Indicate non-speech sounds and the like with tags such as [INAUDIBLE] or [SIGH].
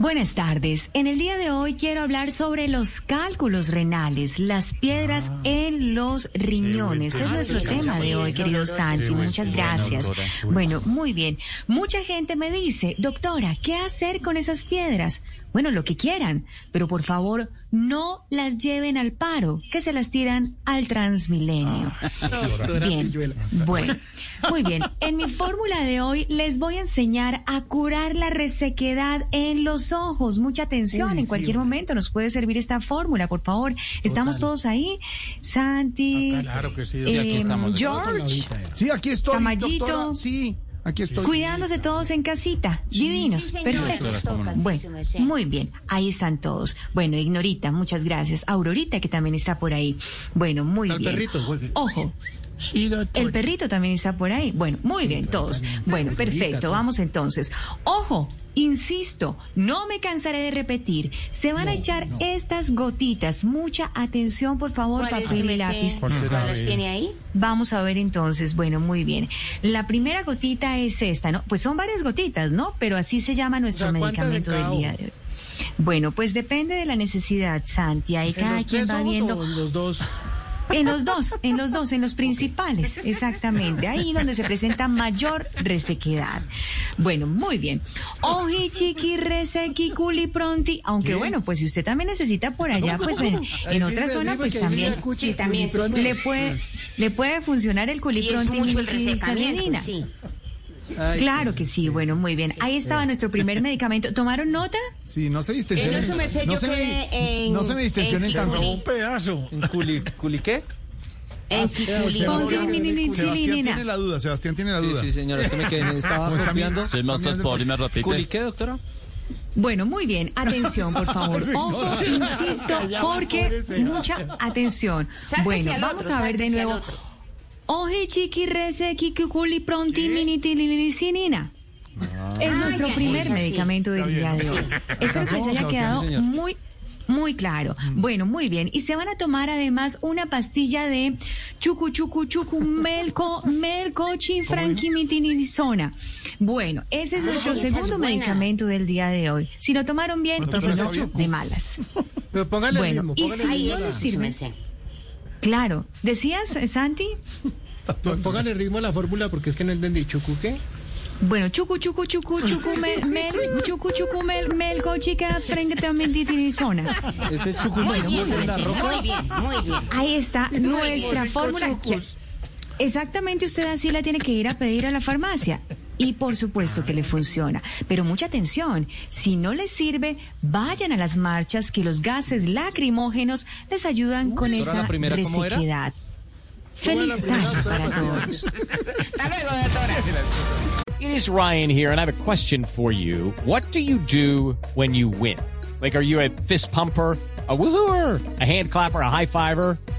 Buenas tardes. En el día de hoy quiero hablar sobre los cálculos renales, las piedras en los riñones. Es nuestro tema de hoy, querido Santi. Muchas gracias. Bueno, muy bien. Mucha gente me dice, doctora, ¿qué hacer con esas piedras? Bueno, lo que quieran, pero por favor no las lleven al paro, que se las tiran al transmilenio. Bien, bueno, muy bien. En mi fórmula de hoy les voy a enseñar a curar la resequedad en los ojos. Mucha atención, en cualquier momento nos puede servir esta fórmula, por favor. ¿Estamos todos ahí? Santi, Claro que sí. eh, George, Sí, aquí estoy. Doctora. Sí, aquí estoy. cuidándose todos en casita. Divinos, perfecto. Bueno, muy bien, ahí están todos. Bueno, Ignorita, muchas gracias. Aurorita, que también está por ahí. Bueno, muy Al bien. perrito. Ojo. El perrito también está por ahí. Bueno, muy bien, todos. Bueno, perfecto, vamos entonces. Ojo, insisto, no me cansaré de repetir. Se van a echar estas gotitas. Mucha atención, por favor, papel y lápiz. ¿Cuáles tiene ahí? Vamos a ver entonces, bueno, muy bien. La primera gotita es esta, ¿no? Pues son varias gotitas, ¿no? Pero así se llama nuestro O sea, ¿cuántas de medicamento del día de hoy. Bueno, pues depende de la necesidad, Santi. Ahí ¿En cada los quien tres va viendo. los dos? En los dos, en los dos, en los principales, exactamente. Ahí donde se presenta mayor resequedad. Bueno, muy bien. Oji, chiqui, resequi, culi, pronti. Aunque ¿Qué? bueno, pues si usted también necesita por allá, pues en, [LAUGHS] en otra sí, zona, sí, pues sí también Sí, también, culi, le puede, le puede funcionar el Sí, es culipronti mucho el resecamiento, militisalinina. Sí. Claro que sí, bueno, muy bien. Ahí estaba nuestro primer [LAUGHS] medicamento. ¿Tomaron nota? Sí, no se En distensionen. no se me, en- no se me distensionen. Kikuli. Un pedazo. ¿En culi, culi qué? Sebastián tiene la duda, Sebastián tiene la Sí, duda. sí, señora, es que me quedé, me estaba Pues también- copiando. Sí, más transporte, me ¿Culi qué, doctora? Bueno, muy bien. Atención, por favor. [LAUGHS] Ojo, insisto, porque mucha atención. Bueno, vamos a ver de nuevo. Oje, chiqui, rese, kikukuli, pronti, minitilicinina. Es nuestro primer medicamento del día de hoy. Espero que les haya quedado muy muy claro. Bueno, muy bien. Y se van a tomar además una pastilla de chucu chucu chucu melco melco chinfranquimitinizona. Bueno, ese es Ah, nuestro segundo medicamento del día de hoy. Si lo tomaron bien, ¿Cuántas y si bien? de malas. Pero póngale Bueno, ritmo, y póngale si Ay, no eso le sí sirve. Claro. ¿Decías, eh, Santi? Pó- Póngale ritmo a la fórmula porque es que no entendí. ¿Chucu qué? Bueno, chucu chucu chucu chucu mel mel chucu chucu mel melco chica franquimitinizona. Ese Muy chucuchuco bien, muy bien, muy bien. Ahí está nuestra bien. fórmula. Exactamente, usted así la tiene que ir a pedir a la farmacia. Y por supuesto que le funciona. Pero mucha atención, si no les sirve, vayan a las marchas que los gases lacrimógenos les ayudan con esa resequedad. Feliz tarde para todos. [LAUGHS] It is Ryan here, and I have a question for you. What do you do when you win? Like, are you a fist pumper? A woohooer, a hand clapper, a high fiver.